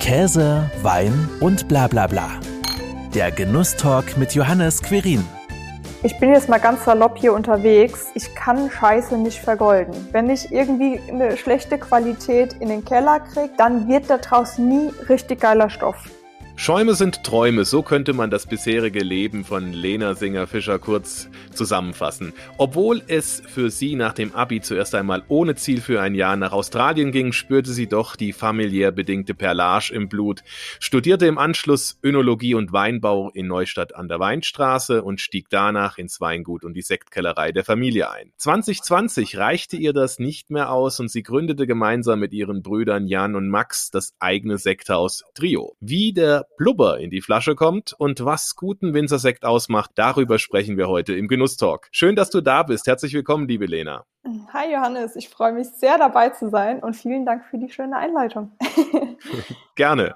Käse, Wein und bla bla bla. Der Genusstalk mit Johannes Querin. Ich bin jetzt mal ganz salopp hier unterwegs. Ich kann Scheiße nicht vergolden. Wenn ich irgendwie eine schlechte Qualität in den Keller kriege, dann wird da draußen nie richtig geiler Stoff. Schäume sind Träume, so könnte man das bisherige Leben von Lena Singer-Fischer kurz zusammenfassen. Obwohl es für sie nach dem Abi zuerst einmal ohne Ziel für ein Jahr nach Australien ging, spürte sie doch die familiär bedingte Perlage im Blut, studierte im Anschluss Önologie und Weinbau in Neustadt an der Weinstraße und stieg danach ins Weingut und die Sektkellerei der Familie ein. 2020 reichte ihr das nicht mehr aus und sie gründete gemeinsam mit ihren Brüdern Jan und Max das eigene Sekthaus Trio. Wie der Blubber in die Flasche kommt und was guten Winzersekt ausmacht, darüber sprechen wir heute im Genusstalk. Schön, dass du da bist. Herzlich willkommen, liebe Lena. Hi Johannes, ich freue mich sehr dabei zu sein und vielen Dank für die schöne Einleitung. Gerne.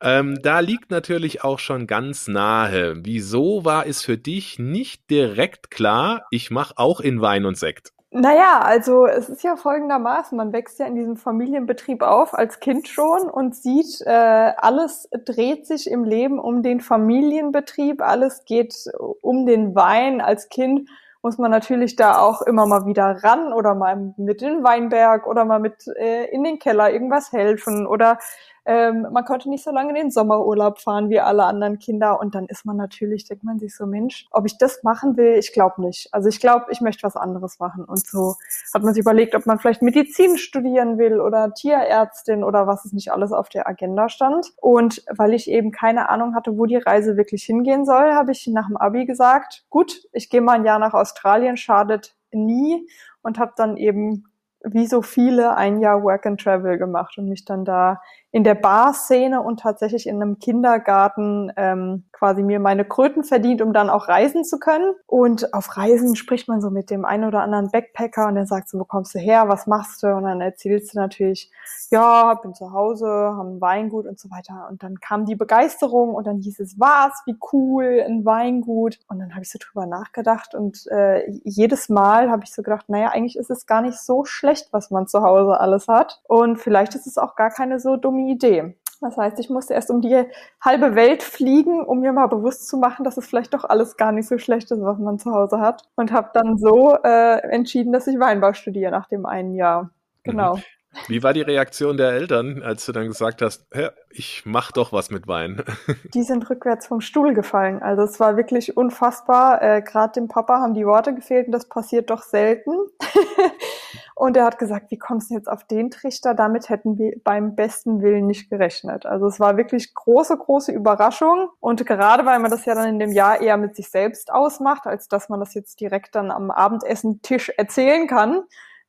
Ähm, da liegt natürlich auch schon ganz nahe. Wieso war es für dich nicht direkt klar, ich mache auch in Wein und Sekt? Naja, also es ist ja folgendermaßen, man wächst ja in diesem Familienbetrieb auf als Kind schon und sieht, äh, alles dreht sich im Leben um den Familienbetrieb, alles geht um den Wein. Als Kind muss man natürlich da auch immer mal wieder ran oder mal mit in den Weinberg oder mal mit äh, in den Keller irgendwas helfen oder ähm, man konnte nicht so lange in den Sommerurlaub fahren wie alle anderen Kinder und dann ist man natürlich, denkt man sich so, Mensch, ob ich das machen will, ich glaube nicht. Also ich glaube, ich möchte was anderes machen und so hat man sich überlegt, ob man vielleicht Medizin studieren will oder Tierärztin oder was es nicht alles auf der Agenda stand. Und weil ich eben keine Ahnung hatte, wo die Reise wirklich hingehen soll, habe ich nach dem Abi gesagt, gut, ich gehe mal ein Jahr nach Australien, schadet nie und habe dann eben wie so viele ein Jahr Work and Travel gemacht und mich dann da in der Bar-Szene und tatsächlich in einem Kindergarten ähm, quasi mir meine Kröten verdient, um dann auch reisen zu können. Und auf Reisen spricht man so mit dem einen oder anderen Backpacker und der sagt so, wo kommst du her, was machst du? Und dann erzählst du natürlich, ja, bin zu Hause, haben ein Weingut und so weiter. Und dann kam die Begeisterung und dann hieß es, was, wie cool, ein Weingut. Und dann habe ich so drüber nachgedacht und äh, jedes Mal habe ich so gedacht, naja, eigentlich ist es gar nicht so schlecht, was man zu Hause alles hat. Und vielleicht ist es auch gar keine so dumme Idee. Das heißt, ich musste erst um die halbe Welt fliegen, um mir mal bewusst zu machen, dass es vielleicht doch alles gar nicht so schlecht ist, was man zu Hause hat. Und habe dann so äh, entschieden, dass ich Weinbau studiere nach dem einen Jahr. Genau. Wie war die Reaktion der Eltern, als du dann gesagt hast, ich mach doch was mit Wein? Die sind rückwärts vom Stuhl gefallen. Also es war wirklich unfassbar. Äh, Gerade dem Papa haben die Worte gefehlt und das passiert doch selten. und er hat gesagt, wie kommst du jetzt auf den Trichter? Damit hätten wir beim besten Willen nicht gerechnet. Also es war wirklich große, große Überraschung. Und gerade weil man das ja dann in dem Jahr eher mit sich selbst ausmacht, als dass man das jetzt direkt dann am Abendessen-Tisch erzählen kann,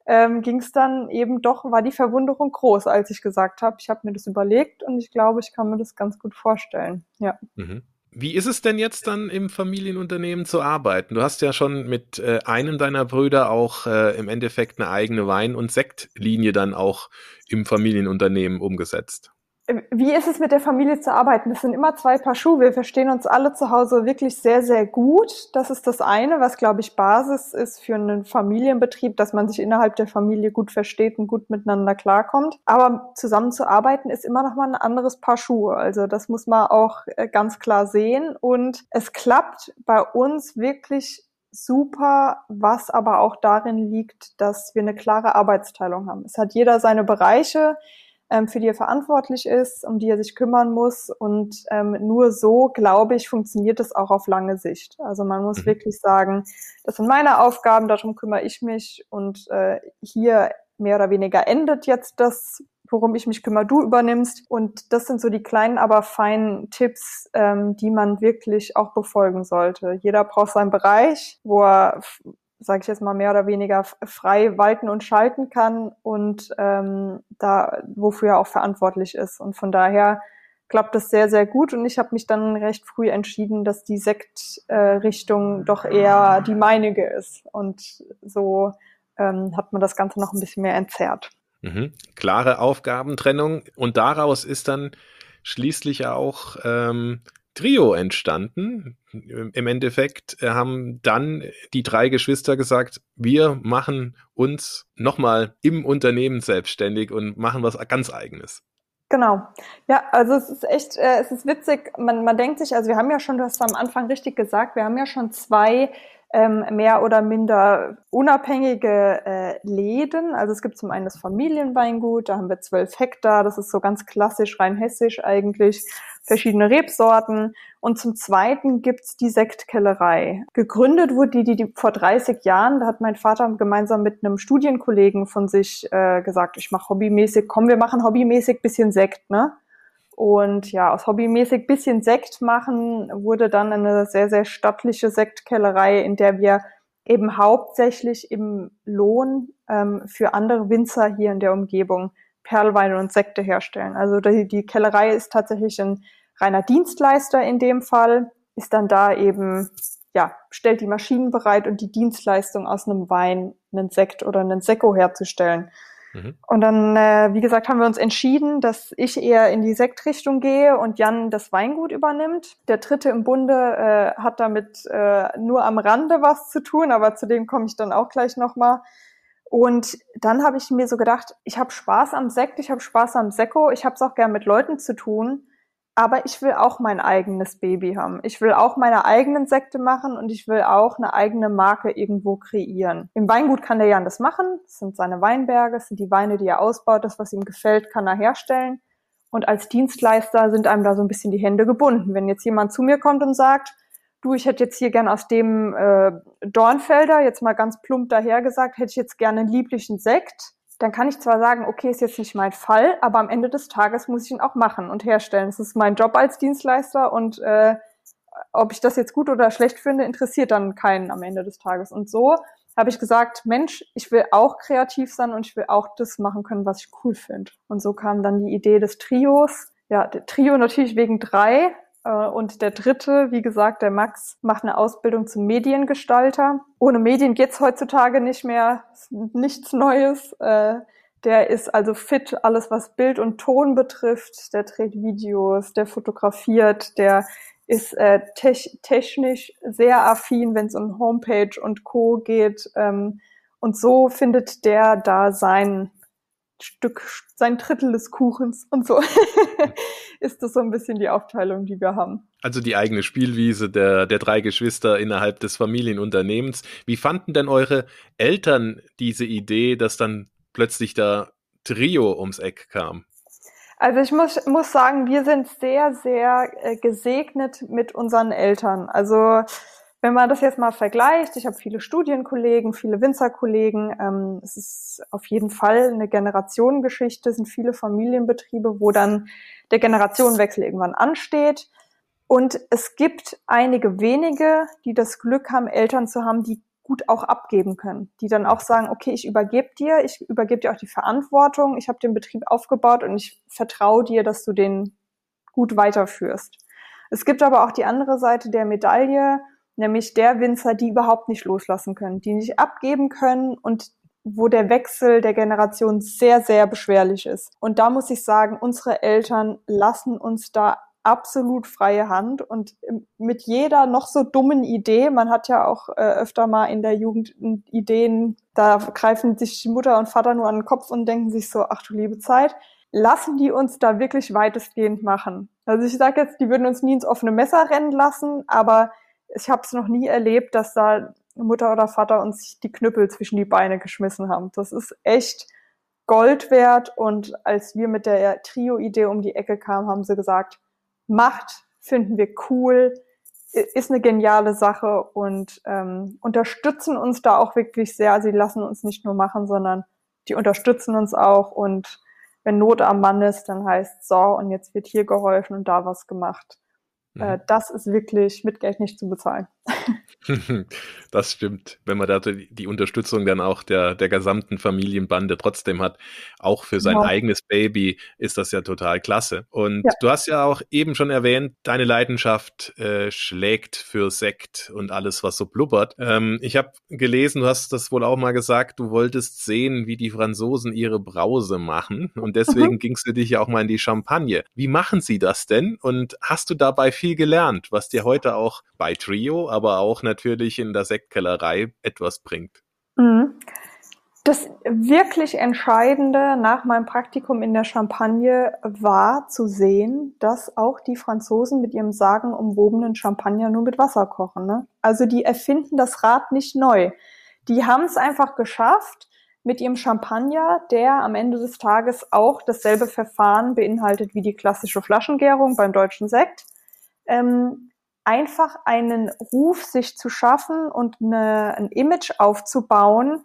ähm, ging es dann eben doch, war die Verwunderung groß, als ich gesagt habe, ich habe mir das überlegt und ich glaube, ich kann mir das ganz gut vorstellen. Ja. Mhm. Wie ist es denn jetzt dann im Familienunternehmen zu arbeiten? Du hast ja schon mit äh, einem deiner Brüder auch äh, im Endeffekt eine eigene Wein- und Sektlinie dann auch im Familienunternehmen umgesetzt wie ist es mit der Familie zu arbeiten? Das sind immer zwei Paar Schuhe. Wir verstehen uns alle zu Hause wirklich sehr, sehr gut. Das ist das eine, was, glaube ich, Basis ist für einen Familienbetrieb, dass man sich innerhalb der Familie gut versteht und gut miteinander klarkommt. Aber zusammen zu arbeiten ist immer noch mal ein anderes Paar Schuhe. Also das muss man auch äh, ganz klar sehen. Und es klappt bei uns wirklich super, was aber auch darin liegt, dass wir eine klare Arbeitsteilung haben. Es hat jeder seine Bereiche für die er verantwortlich ist, um die er sich kümmern muss. Und ähm, nur so, glaube ich, funktioniert es auch auf lange Sicht. Also man muss mhm. wirklich sagen, das sind meine Aufgaben, darum kümmere ich mich. Und äh, hier mehr oder weniger endet jetzt das worum ich mich kümmere, du übernimmst. Und das sind so die kleinen, aber feinen Tipps, ähm, die man wirklich auch befolgen sollte. Jeder braucht seinen Bereich, wo er sage ich jetzt mal, mehr oder weniger frei walten und schalten kann und ähm, da wofür er auch verantwortlich ist. Und von daher klappt das sehr, sehr gut. Und ich habe mich dann recht früh entschieden, dass die Sektrichtung äh, doch eher die meinige ist. Und so ähm, hat man das Ganze noch ein bisschen mehr entzerrt. Mhm. Klare Aufgabentrennung und daraus ist dann schließlich auch ähm, Trio entstanden. Im Endeffekt äh, haben dann die drei Geschwister gesagt, wir machen uns nochmal im Unternehmen selbstständig und machen was ganz eigenes. Genau. Ja, also es ist echt, äh, es ist witzig. Man, man denkt sich, also wir haben ja schon, du hast am Anfang richtig gesagt, wir haben ja schon zwei ähm, mehr oder minder unabhängige äh, Läden. Also es gibt zum einen das Familienweingut, da haben wir zwölf Hektar, das ist so ganz klassisch rein hessisch eigentlich, verschiedene Rebsorten. Und zum zweiten gibt's die Sektkellerei. Gegründet wurde die, die, die vor 30 Jahren, da hat mein Vater gemeinsam mit einem Studienkollegen von sich äh, gesagt, ich mache hobbymäßig, komm, wir machen hobbymäßig bisschen Sekt, ne? Und ja, aus hobbymäßig bisschen Sekt machen wurde dann eine sehr, sehr stattliche Sektkellerei, in der wir eben hauptsächlich im Lohn ähm, für andere Winzer hier in der Umgebung Perlweine und Sekte herstellen. Also die, die Kellerei ist tatsächlich ein reiner Dienstleister in dem Fall, ist dann da eben, ja, stellt die Maschinen bereit und die Dienstleistung aus einem Wein, einen Sekt oder einen Sekko herzustellen. Mhm. Und dann, äh, wie gesagt, haben wir uns entschieden, dass ich eher in die Sektrichtung gehe und Jan das Weingut übernimmt. Der Dritte im Bunde äh, hat damit äh, nur am Rande was zu tun, aber zu dem komme ich dann auch gleich nochmal. Und dann habe ich mir so gedacht, ich habe Spaß am Sekt, ich habe Spaß am Sekko, ich habe es auch gern mit Leuten zu tun aber ich will auch mein eigenes Baby haben. Ich will auch meine eigenen Sekte machen und ich will auch eine eigene Marke irgendwo kreieren. Im Weingut kann der Jan das machen. Das sind seine Weinberge, das sind die Weine, die er ausbaut. Das, was ihm gefällt, kann er herstellen. Und als Dienstleister sind einem da so ein bisschen die Hände gebunden. Wenn jetzt jemand zu mir kommt und sagt, du, ich hätte jetzt hier gern aus dem äh, Dornfelder, jetzt mal ganz plump daher gesagt, hätte ich jetzt gerne einen lieblichen Sekt dann kann ich zwar sagen, okay, ist jetzt nicht mein Fall, aber am Ende des Tages muss ich ihn auch machen und herstellen. Das ist mein Job als Dienstleister und äh, ob ich das jetzt gut oder schlecht finde, interessiert dann keinen am Ende des Tages. Und so habe ich gesagt, Mensch, ich will auch kreativ sein und ich will auch das machen können, was ich cool finde. Und so kam dann die Idee des Trios. Ja, der Trio natürlich wegen drei, und der dritte, wie gesagt, der Max, macht eine Ausbildung zum Mediengestalter. Ohne Medien geht's heutzutage nicht mehr, nichts Neues. Äh, der ist also fit, alles was Bild und Ton betrifft. Der dreht Videos, der fotografiert, der ist äh, te technisch sehr affin, wenn es um Homepage und Co. geht. Ähm, und so findet der da sein Stück, sein Drittel des Kuchens und so ist das so ein bisschen die Aufteilung, die wir haben. Also die eigene Spielwiese der, der drei Geschwister innerhalb des Familienunternehmens. Wie fanden denn eure Eltern diese Idee, dass dann plötzlich da Trio ums Eck kam? Also ich muss, muss sagen, wir sind sehr, sehr äh, gesegnet mit unseren Eltern. Also wenn man das jetzt mal vergleicht, ich habe viele Studienkollegen, viele Winzerkollegen, ähm, es ist auf jeden Fall eine Generationengeschichte, es sind viele Familienbetriebe, wo dann der Generationenwechsel irgendwann ansteht. Und es gibt einige wenige, die das Glück haben, Eltern zu haben, die gut auch abgeben können, die dann auch sagen, okay, ich übergebe dir, ich übergebe dir auch die Verantwortung, ich habe den Betrieb aufgebaut und ich vertraue dir, dass du den gut weiterführst. Es gibt aber auch die andere Seite der Medaille, nämlich der Winzer, die überhaupt nicht loslassen können, die nicht abgeben können und wo der Wechsel der Generation sehr, sehr beschwerlich ist. Und da muss ich sagen, unsere Eltern lassen uns da absolut freie Hand und mit jeder noch so dummen Idee, man hat ja auch äh, öfter mal in der Jugend Ideen, da greifen sich Mutter und Vater nur an den Kopf und denken sich so, ach du liebe Zeit, lassen die uns da wirklich weitestgehend machen. Also ich sage jetzt, die würden uns nie ins offene Messer rennen lassen, aber ich habe es noch nie erlebt, dass da Mutter oder Vater uns die Knüppel zwischen die Beine geschmissen haben. Das ist echt Gold wert. Und als wir mit der Trio-Idee um die Ecke kamen, haben sie gesagt, macht, finden wir cool, ist eine geniale Sache und ähm, unterstützen uns da auch wirklich sehr. Sie lassen uns nicht nur machen, sondern die unterstützen uns auch. Und wenn Not am Mann ist, dann heißt so, und jetzt wird hier geholfen und da was gemacht. Äh, mhm. das ist wirklich mit Geld nicht zu bezahlen. das stimmt. Wenn man da die Unterstützung dann auch der, der gesamten Familienbande trotzdem hat, auch für sein ja. eigenes Baby, ist das ja total klasse. Und ja. du hast ja auch eben schon erwähnt, deine Leidenschaft äh, schlägt für Sekt und alles, was so blubbert. Ähm, ich habe gelesen, du hast das wohl auch mal gesagt, du wolltest sehen, wie die Franzosen ihre Brause machen. Und deswegen mhm. gingst du dich ja auch mal in die Champagne. Wie machen sie das denn? Und hast du dabei viel gelernt, was dir heute auch bei Trio, aber auch natürlich in der Sektkellerei etwas bringt. Mhm. Das wirklich Entscheidende nach meinem Praktikum in der Champagne war zu sehen, dass auch die Franzosen mit ihrem sagenumwobenen Champagner nur mit Wasser kochen. Ne? Also die erfinden das Rad nicht neu. Die haben es einfach geschafft, mit ihrem Champagner, der am Ende des Tages auch dasselbe Verfahren beinhaltet wie die klassische Flaschengärung beim deutschen Sekt, ähm, einfach einen Ruf sich zu schaffen und eine, ein Image aufzubauen,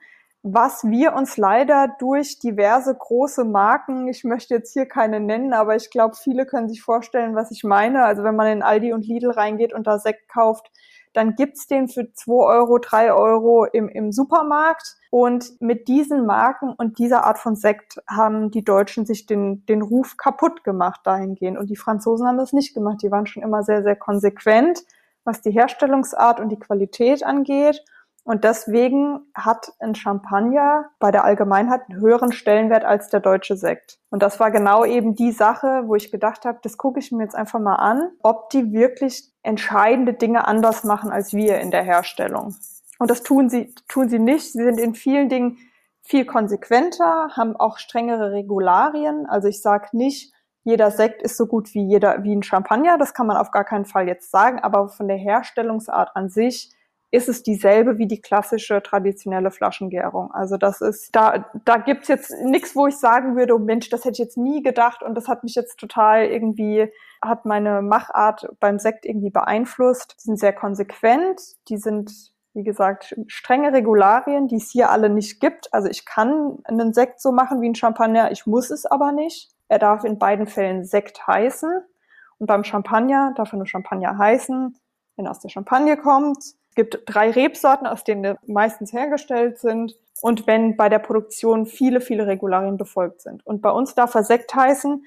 was wir uns leider durch diverse große Marken, ich möchte jetzt hier keine nennen, aber ich glaube, viele können sich vorstellen, was ich meine. Also wenn man in Aldi und Lidl reingeht und da Sekt kauft, dann gibt's den für zwei Euro, drei Euro im, im Supermarkt. Und mit diesen Marken und dieser Art von Sekt haben die Deutschen sich den, den Ruf kaputt gemacht dahingehend. Und die Franzosen haben das nicht gemacht. Die waren schon immer sehr, sehr konsequent, was die Herstellungsart und die Qualität angeht. Und deswegen hat ein Champagner bei der Allgemeinheit einen höheren Stellenwert als der deutsche Sekt. Und das war genau eben die Sache, wo ich gedacht habe, das gucke ich mir jetzt einfach mal an, ob die wirklich entscheidende Dinge anders machen als wir in der Herstellung. Und das tun sie, tun sie nicht. Sie sind in vielen Dingen viel konsequenter, haben auch strengere Regularien. Also ich sage nicht, jeder Sekt ist so gut wie jeder, wie ein Champagner. Das kann man auf gar keinen Fall jetzt sagen. Aber von der Herstellungsart an sich ist es dieselbe wie die klassische traditionelle Flaschengärung. Also das ist, da, da gibt's jetzt nichts, wo ich sagen würde, oh Mensch, das hätte ich jetzt nie gedacht und das hat mich jetzt total irgendwie, hat meine Machart beim Sekt irgendwie beeinflusst. Die sind sehr konsequent, die sind, wie gesagt, strenge Regularien, die es hier alle nicht gibt. Also ich kann einen Sekt so machen wie ein Champagner, ich muss es aber nicht. Er darf in beiden Fällen Sekt heißen. Und beim Champagner darf er nur Champagner heißen, wenn er aus der Champagne kommt gibt drei Rebsorten, aus denen meistens hergestellt sind. Und wenn bei der Produktion viele, viele Regularien befolgt sind. Und bei uns darf er Sekt heißen,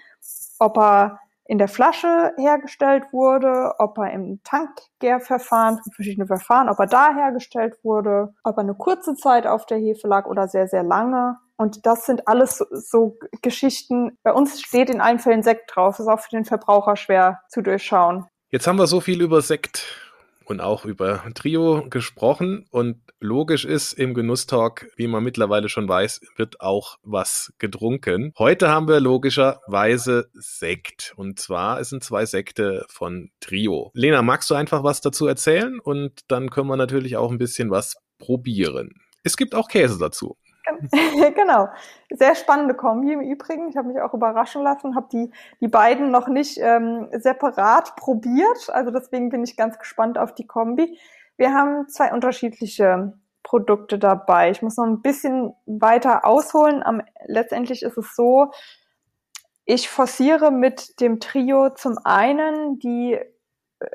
ob er in der Flasche hergestellt wurde, ob er im Tankgärverfahren, verschiedene Verfahren, ob er da hergestellt wurde, ob er eine kurze Zeit auf der Hefe lag oder sehr, sehr lange. Und das sind alles so, so Geschichten. Bei uns steht in allen Fällen Sekt drauf. Ist auch für den Verbraucher schwer zu durchschauen. Jetzt haben wir so viel über Sekt und auch über Trio gesprochen und logisch ist im Genusstalk, wie man mittlerweile schon weiß, wird auch was getrunken. Heute haben wir logischerweise Sekt und zwar sind zwei Sekte von Trio. Lena, magst du einfach was dazu erzählen und dann können wir natürlich auch ein bisschen was probieren. Es gibt auch Käse dazu. genau. Sehr spannende Kombi im Übrigen. Ich habe mich auch überraschen lassen, habe die, die beiden noch nicht ähm, separat probiert. Also deswegen bin ich ganz gespannt auf die Kombi. Wir haben zwei unterschiedliche Produkte dabei. Ich muss noch ein bisschen weiter ausholen. Am, letztendlich ist es so, ich forciere mit dem Trio zum einen die äh,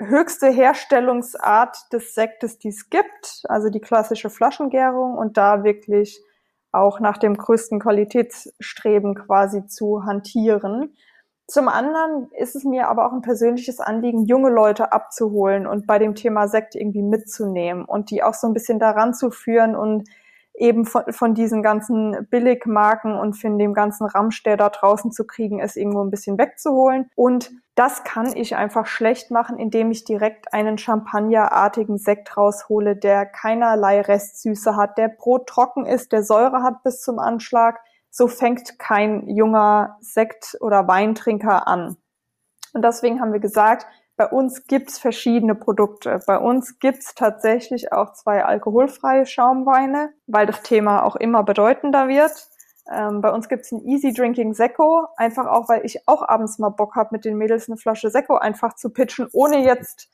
höchste Herstellungsart des Sektes, die es gibt, also die klassische Flaschengärung und da wirklich auch nach dem größten Qualitätsstreben quasi zu hantieren. Zum anderen ist es mir aber auch ein persönliches Anliegen, junge Leute abzuholen und bei dem Thema Sekt irgendwie mitzunehmen und die auch so ein bisschen daran zu führen und eben von, von diesen ganzen Billigmarken und von dem ganzen Ramsch, der da draußen zu kriegen ist, irgendwo ein bisschen wegzuholen. Und das kann ich einfach schlecht machen, indem ich direkt einen Champagnerartigen Sekt raushole, der keinerlei Restsüße hat, der Brot trocken ist, der Säure hat bis zum Anschlag. So fängt kein junger Sekt- oder Weintrinker an. Und deswegen haben wir gesagt, bei uns gibt's verschiedene Produkte. Bei uns gibt's tatsächlich auch zwei alkoholfreie Schaumweine, weil das Thema auch immer bedeutender wird. Ähm, bei uns gibt's ein Easy Drinking Sekko, einfach auch, weil ich auch abends mal Bock habe, mit den Mädels eine Flasche Sekko einfach zu pitchen, ohne jetzt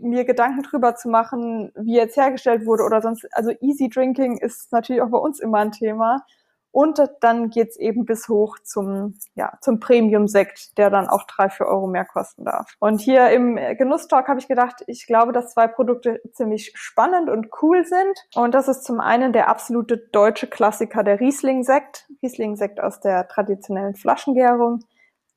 mir Gedanken drüber zu machen, wie jetzt hergestellt wurde oder sonst. Also Easy Drinking ist natürlich auch bei uns immer ein Thema. Und dann geht's eben bis hoch zum, ja, zum Premium-Sekt, der dann auch drei, vier Euro mehr kosten darf. Und hier im Genusstalk habe ich gedacht, ich glaube, dass zwei Produkte ziemlich spannend und cool sind. Und das ist zum einen der absolute deutsche Klassiker, der Riesling-Sekt. Riesling-Sekt aus der traditionellen Flaschengärung,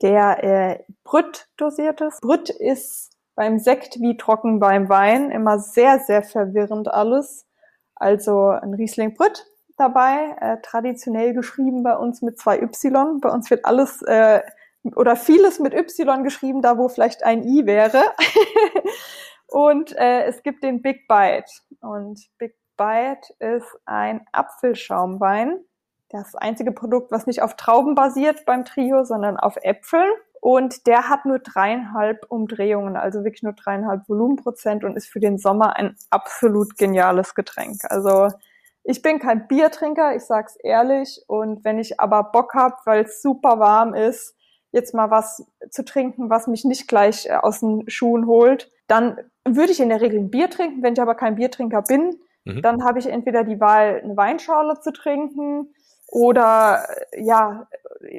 der äh, Brütt dosiert ist. Brütt ist beim Sekt wie trocken beim Wein immer sehr, sehr verwirrend alles. Also ein Riesling Brütt dabei, äh, traditionell geschrieben bei uns mit zwei Y. Bei uns wird alles äh, oder vieles mit Y geschrieben, da wo vielleicht ein I wäre. und äh, es gibt den Big Bite. Und Big Bite ist ein Apfelschaumwein. Das, einzige Produkt, was nicht auf Trauben basiert beim Trio, sondern auf Äpfeln. Und der hat nur dreieinhalb Umdrehungen, also wirklich nur dreieinhalb Volumenprozent und ist für den Sommer ein absolut geniales Getränk. Also ich bin kein Biertrinker, ich sag's ehrlich. Und wenn ich aber Bock hab, weil es super warm ist, jetzt mal was zu trinken, was mich nicht gleich äh, aus den Schuhen holt, dann würde ich in der Regel ein Bier trinken. Wenn ich aber kein Biertrinker bin, mhm. dann habe ich entweder die Wahl, eine Weinschorle zu trinken oder äh, ja,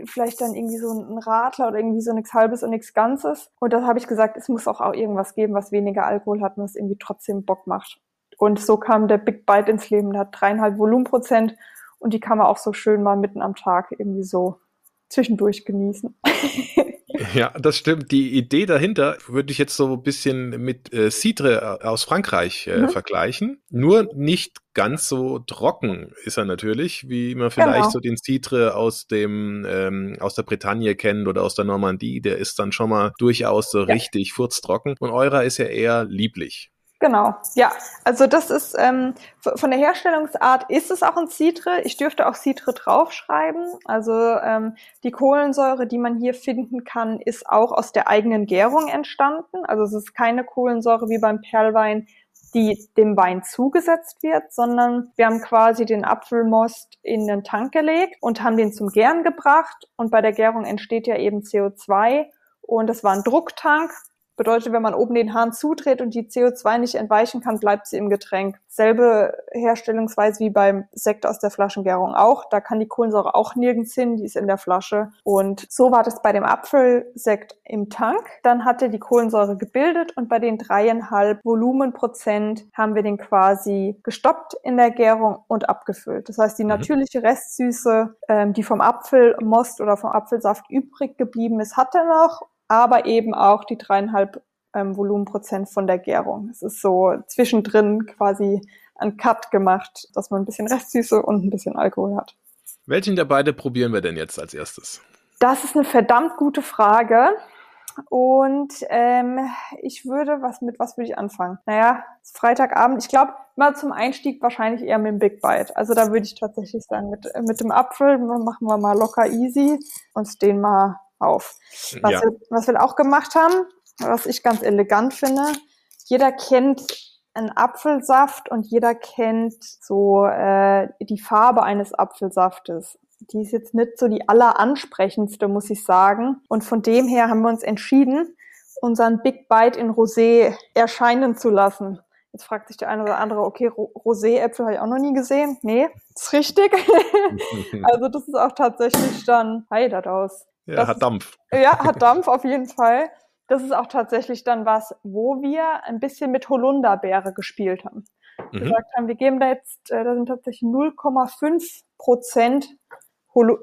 vielleicht dann irgendwie so ein Radler oder irgendwie so nichts Halbes und nichts Ganzes. Und dann habe ich gesagt, es muss auch, auch irgendwas geben, was weniger Alkohol hat und was irgendwie trotzdem Bock macht. Und so kam der Big Bite ins Leben. Der hat dreieinhalb Volumenprozent und die kann man auch so schön mal mitten am Tag irgendwie so zwischendurch genießen. Ja, das stimmt. Die Idee dahinter würde ich jetzt so ein bisschen mit äh, Cidre äh, aus Frankreich äh, mhm. vergleichen. Nur nicht ganz so trocken ist er natürlich, wie man vielleicht genau. so den Cidre aus dem ähm, aus der Bretagne kennt oder aus der Normandie. Der ist dann schon mal durchaus so ja. richtig furztrocken. Und eurer ist ja eher lieblich. Genau, ja. Also das ist ähm, von der Herstellungsart ist es auch ein Citre. Ich dürfte auch Citre draufschreiben. Also ähm, die Kohlensäure, die man hier finden kann, ist auch aus der eigenen Gärung entstanden. Also es ist keine Kohlensäure wie beim Perlwein, die dem Wein zugesetzt wird, sondern wir haben quasi den Apfelmost in den Tank gelegt und haben den zum Gären gebracht. Und bei der Gärung entsteht ja eben CO2 und das war ein Drucktank Bedeutet, wenn man oben den Hahn zudreht und die CO2 nicht entweichen kann, bleibt sie im Getränk. Selbe Herstellungsweise wie beim Sekt aus der Flaschengärung auch. Da kann die Kohlensäure auch nirgends hin, die ist in der Flasche. Und so war das bei dem Apfelsekt im Tank. Dann hat er die Kohlensäure gebildet und bei den dreieinhalb Volumenprozent haben wir den quasi gestoppt in der Gärung und abgefüllt. Das heißt, die mhm. natürliche Restsüße, ähm, die vom Apfelmost oder vom Apfelsaft übrig geblieben ist, hat er noch aber eben auch die dreieinhalb ähm, Volumenprozent von der Gärung. Es ist so zwischendrin quasi ein Cut gemacht, dass man ein bisschen Restsüße und ein bisschen Alkohol hat. Welchen der beiden probieren wir denn jetzt als erstes? Das ist eine verdammt gute Frage. Und ähm, ich würde, was mit was würde ich anfangen? Naja, Freitagabend. Ich glaube, mal zum Einstieg wahrscheinlich eher mit dem Big Bite. Also da würde ich tatsächlich sagen, mit, mit dem Apfel machen wir mal locker easy und den mal auf. Was, ja. wir, was wir auch gemacht haben, was ich ganz elegant finde, jeder kennt einen Apfelsaft und jeder kennt so äh, die Farbe eines Apfelsaftes. Die ist jetzt nicht so die alleransprechendste, muss ich sagen. Und von dem her haben wir uns entschieden, unseren Big Bite in Rosé erscheinen zu lassen. Jetzt fragt sich der eine oder andere, okay, Rosé-Äpfel habe ich auch noch nie gesehen. Nee, ist richtig. also das ist auch tatsächlich dann, hey, aus. Ja, das hat Dampf. ja, hat Dampf auf jeden Fall. Das ist auch tatsächlich dann was, wo wir ein bisschen mit Holunderbeere gespielt haben. Mhm. Gesagt haben, wir geben da jetzt, äh, da sind tatsächlich 0,5 Prozent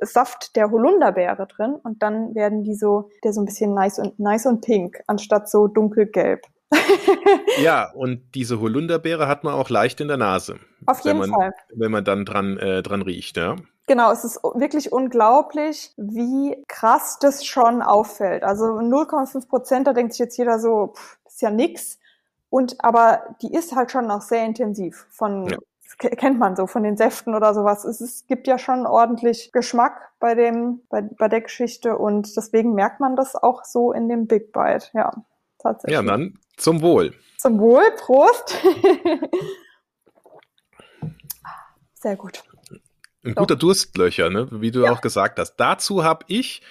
Saft der Holunderbeere drin und dann werden die so, der so ein bisschen nice und nice und pink, anstatt so dunkelgelb. ja, und diese Holunderbeere hat man auch leicht in der Nase. Auf jeden man, Fall. Wenn man dann dran, äh, dran riecht, ja. Genau, es ist wirklich unglaublich, wie krass das schon auffällt. Also 0,5 Prozent, da denkt sich jetzt jeder so, pff, das ist ja nix. Und aber die ist halt schon noch sehr intensiv von ja. kennt man so von den Säften oder sowas. Es, ist, gibt ja schon ordentlich Geschmack bei dem bei, bei der Geschichte und deswegen merkt man das auch so in dem Big Bite. Ja, tatsächlich. Ja, dann zum Wohl. Zum Wohl, Prost. Sehr gut. Ein guter Durstlöcher, ne? wie du ja. auch gesagt hast. Dazu habe ich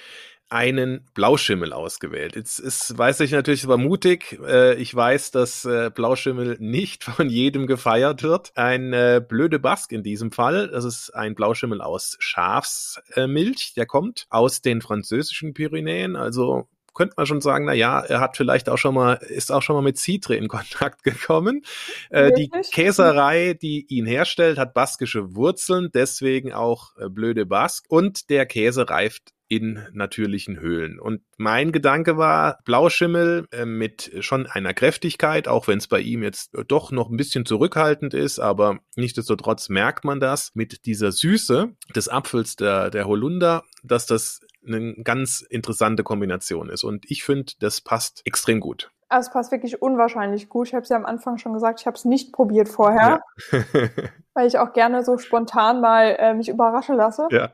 einen Blauschimmel ausgewählt. Jetzt ist, weiß ich natürlich, es war mutig. Äh, ich weiß, dass äh, Blauschimmel nicht von jedem gefeiert wird. Ein äh, blöde Bask in diesem Fall. Das ist ein Blauschimmel aus Schafsmilch. Der kommt aus den französischen Pyrenäen, also könnte man schon sagen, na ja, er hat vielleicht auch schon mal, ist auch schon mal mit Citre in Kontakt gekommen. Äh, die Käserei, die ihn herstellt, hat baskische Wurzeln, deswegen auch äh, blöde Bask. Und der Käse reift in natürlichen Höhlen. Und mein Gedanke war, Blauschimmel äh, mit schon einer Kräftigkeit, auch wenn es bei ihm jetzt doch noch ein bisschen zurückhaltend ist, aber nichtsdestotrotz merkt man das mit dieser Süße des Apfels der, der Holunder, dass das eine ganz interessante Kombination ist. Und ich finde, das passt extrem gut. Also es passt wirklich unwahrscheinlich gut. Ich habe es ja am Anfang schon gesagt, ich habe es nicht probiert vorher, ja. weil ich auch gerne so spontan mal äh, mich überraschen lasse. Ja.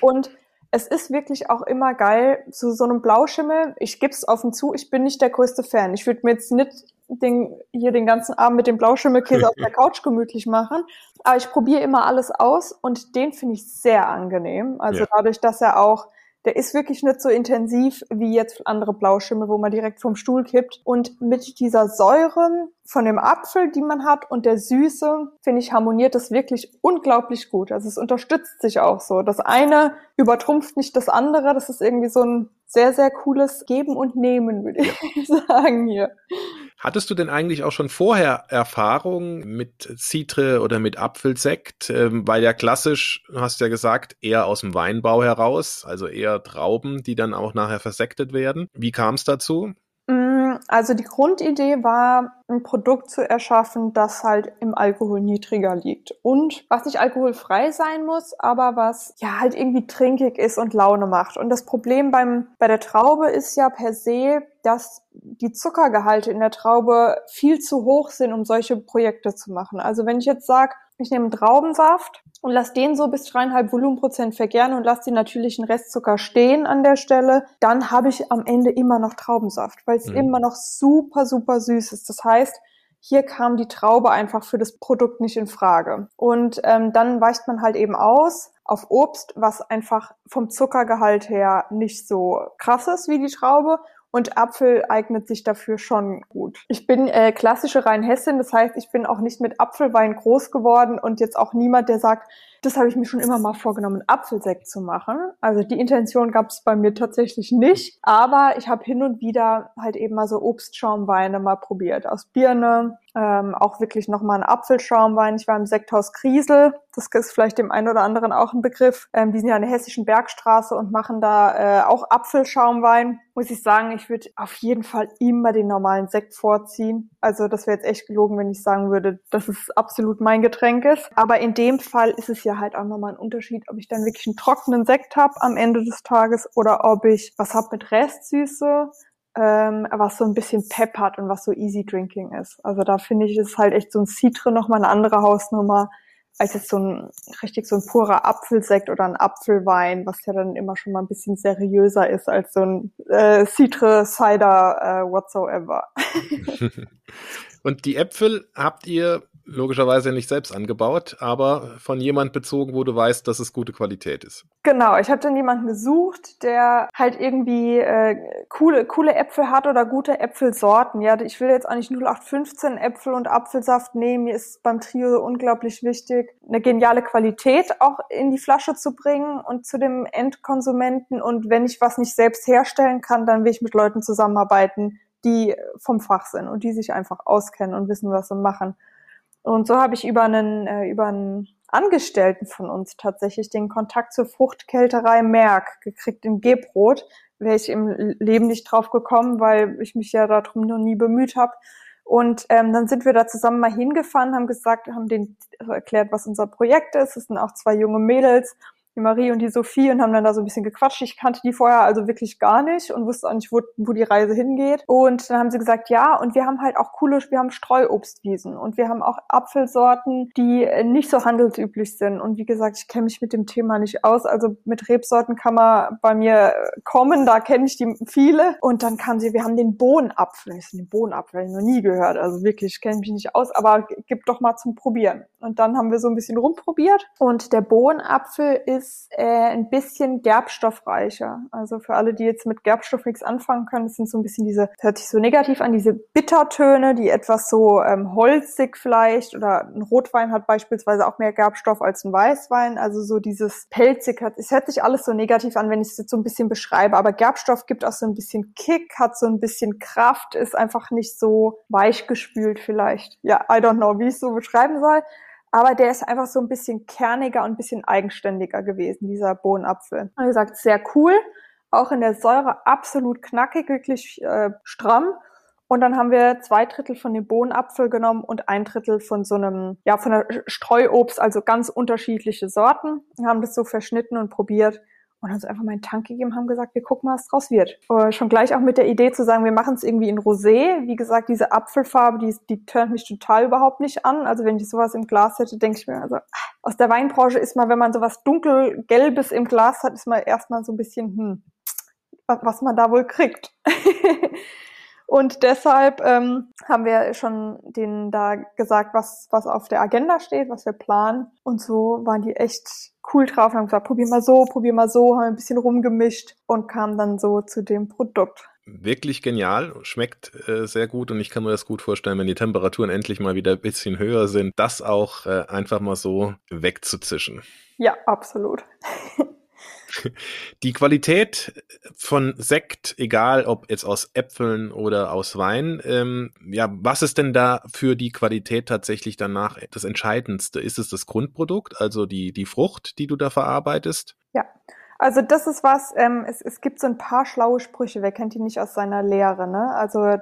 Und es ist wirklich auch immer geil, zu so einem Blauschimmel, ich gebe es offen zu, ich bin nicht der größte Fan. Ich würde mir jetzt nicht den, hier den ganzen Abend mit dem Blauschimmelkäse auf der Couch gemütlich machen, aber ich probiere immer alles aus und den finde ich sehr angenehm. Also ja. dadurch, dass er auch der ist wirklich nicht so intensiv wie jetzt andere Blauschimmel, wo man direkt vom Stuhl kippt. Und mit dieser Säure von dem Apfel, die man hat, und der Süße, finde ich, harmoniert das wirklich unglaublich gut. Also es unterstützt sich auch so. Das eine übertrumpft nicht das andere. Das ist irgendwie so ein sehr, sehr cooles Geben und Nehmen, würde ich sagen hier. Hattest du denn eigentlich auch schon vorher Erfahrung mit Citre oder mit Apfelsekt? Ähm, weil ja klassisch, hast du ja gesagt, eher aus dem Weinbau heraus, also eher Trauben, die dann auch nachher versektet werden. Wie kam es dazu? Also die Grundidee war, ein Produkt zu erschaffen, das halt im Alkohol niedriger liegt und was nicht alkoholfrei sein muss, aber was ja halt irgendwie trinkig ist und Laune macht. Und das Problem beim bei der Traube ist ja per se, dass die Zuckergehalte in der Traube viel zu hoch sind, um solche Projekte zu machen. Also wenn ich jetzt sage, ich nehme Traubensaft und lasse den so bis dreieinhalb Volumenprozent vergären und lasse den natürlichen Restzucker stehen an der Stelle, dann habe ich am Ende immer noch Traubensaft, weil es mhm. immer noch super, super süß ist. Das heißt, hier kam die Traube einfach für das Produkt nicht in Frage. Und ähm, dann weicht man halt eben aus auf Obst, was einfach vom Zuckergehalt her nicht so krass ist wie die Traube und Apfel eignet sich dafür schon gut. Ich bin äh, klassische Rheinhessin, das heißt, ich bin auch nicht mit Apfelwein groß geworden und jetzt auch niemand, der sagt, das habe ich mir schon immer mal vorgenommen, Apfelsekt zu machen. Also die Intention gab es bei mir tatsächlich nicht, aber ich habe hin und wieder halt eben mal so Obstschaumweine mal probiert. Aus Birne, ähm, auch wirklich nochmal ein Apfelschaumwein. Ich war im Sekthaus Kriesel, das ist vielleicht dem einen oder anderen auch ein Begriff. Ähm, die sind ja an der hessischen Bergstraße und machen da äh, auch Apfelschaumwein. Muss ich sagen, ich würde auf jeden Fall immer den normalen Sekt vorziehen. Also das wäre jetzt echt gelogen, wenn ich sagen würde, dass es absolut mein Getränk ist. Aber in dem Fall ist es ja halt auch nochmal ein Unterschied, ob ich dann wirklich einen trockenen Sekt habe am Ende des Tages oder ob ich was hab mit Restsüße ähm, was so ein bisschen Pep hat und was so easy drinking ist. Also da finde ich, ist halt echt so ein Citre nochmal eine andere Hausnummer als jetzt so ein richtig so ein purer Apfelsekt oder ein Apfelwein, was ja dann immer schon mal ein bisschen seriöser ist als so ein äh, Citre Cider äh, whatsoever. Und die Äpfel habt ihr logischerweise nicht selbst angebaut, aber von jemand bezogen, wo du weißt, dass es gute Qualität ist. Genau, ich habe dann jemanden gesucht, der halt irgendwie äh, coole, coole Äpfel hat oder gute Äpfelsorten. Ja, ich will jetzt nicht 0815 Äpfel und Apfelsaft nehmen. Mir ist beim Trio unglaublich wichtig, eine geniale Qualität auch in die Flasche zu bringen und zu dem Endkonsumenten. Und wenn ich was nicht selbst herstellen kann, dann will ich mit Leuten zusammenarbeiten, die vom Fach sind und die sich einfach auskennen und wissen, was sie machen. Und so habe ich über einen, äh, über einen Angestellten von uns tatsächlich den Kontakt zur Fruchtkälterei Merck gekriegt in Gebrot. Wäre ich im Leben nicht drauf gekommen, weil ich mich ja darum noch nie bemüht habe. Und ähm, dann sind wir da zusammen mal hingefahren, haben gesagt, haben denen erklärt, was unser Projekt ist. Es sind auch zwei junge Mädels die Marie und die Sophie und haben dann da so ein bisschen gequatscht. Ich kannte die vorher also wirklich gar nicht und wusste auch nicht, wo, wo die Reise hingeht. Und dann haben sie gesagt, ja, und wir haben halt auch coole, wir haben Streuobstwiesen und wir haben auch Apfelsorten, die nicht so handelsüblich sind. Und wie gesagt, ich kenne mich mit dem Thema nicht aus. Also mit Rebsorten kann man bei mir kommen, da kenne ich die viele. Und dann kam sie, wir haben den Bohnenapfel. Ich den Bohnenapfel noch nie gehört. Also wirklich, kenne mich nicht aus, aber gib doch mal zum Probieren. Und dann haben wir so ein bisschen rumprobiert. Und der Bohnenapfel ist ist äh, ein bisschen gerbstoffreicher. Also für alle, die jetzt mit Gerbstoff nichts anfangen können, das sind so ein bisschen diese, hört sich so negativ an, diese Bittertöne, die etwas so ähm, holzig vielleicht oder ein Rotwein hat beispielsweise auch mehr Gerbstoff als ein Weißwein. Also so dieses pelzig es hört sich alles so negativ an, wenn ich es jetzt so ein bisschen beschreibe, aber Gerbstoff gibt auch so ein bisschen Kick, hat so ein bisschen Kraft, ist einfach nicht so weichgespült vielleicht. Ja, I don't know, wie ich es so beschreiben soll. Aber der ist einfach so ein bisschen kerniger und ein bisschen eigenständiger gewesen, dieser Bohnenapfel. Wie gesagt, sehr cool. Auch in der Säure absolut knackig, wirklich äh, stramm. Und dann haben wir zwei Drittel von dem Bohnenapfel genommen und ein Drittel von so einem, ja, von der Streuobst, also ganz unterschiedliche Sorten. Wir haben das so verschnitten und probiert. Und uns einfach mal einen Tank gegeben, haben gesagt, wir gucken mal, was draus wird. Äh, schon gleich auch mit der Idee zu sagen, wir machen es irgendwie in Rosé. Wie gesagt, diese Apfelfarbe, die, die turnt mich total überhaupt nicht an. Also wenn ich sowas im Glas hätte, denke ich mir, also aus der Weinbranche ist mal, wenn man sowas dunkelgelbes im Glas hat, ist man erstmal so ein bisschen, hm, was man da wohl kriegt. Und deshalb ähm, haben wir schon denen da gesagt, was, was auf der Agenda steht, was wir planen. Und so waren die echt cool drauf und haben gesagt, probier mal so, probier mal so, haben ein bisschen rumgemischt und kamen dann so zu dem Produkt. Wirklich genial, schmeckt äh, sehr gut und ich kann mir das gut vorstellen, wenn die Temperaturen endlich mal wieder ein bisschen höher sind, das auch äh, einfach mal so wegzuzischen. Ja, absolut. Die Qualität von Sekt, egal ob jetzt aus Äpfeln oder aus Wein, ähm, ja, was ist denn da für die Qualität tatsächlich danach das Entscheidendste? Ist es das Grundprodukt, also die, die Frucht, die du da verarbeitest? Ja, also das ist was, ähm, es, es gibt so ein paar schlaue Sprüche, wer kennt die nicht aus seiner Lehre, ne? Also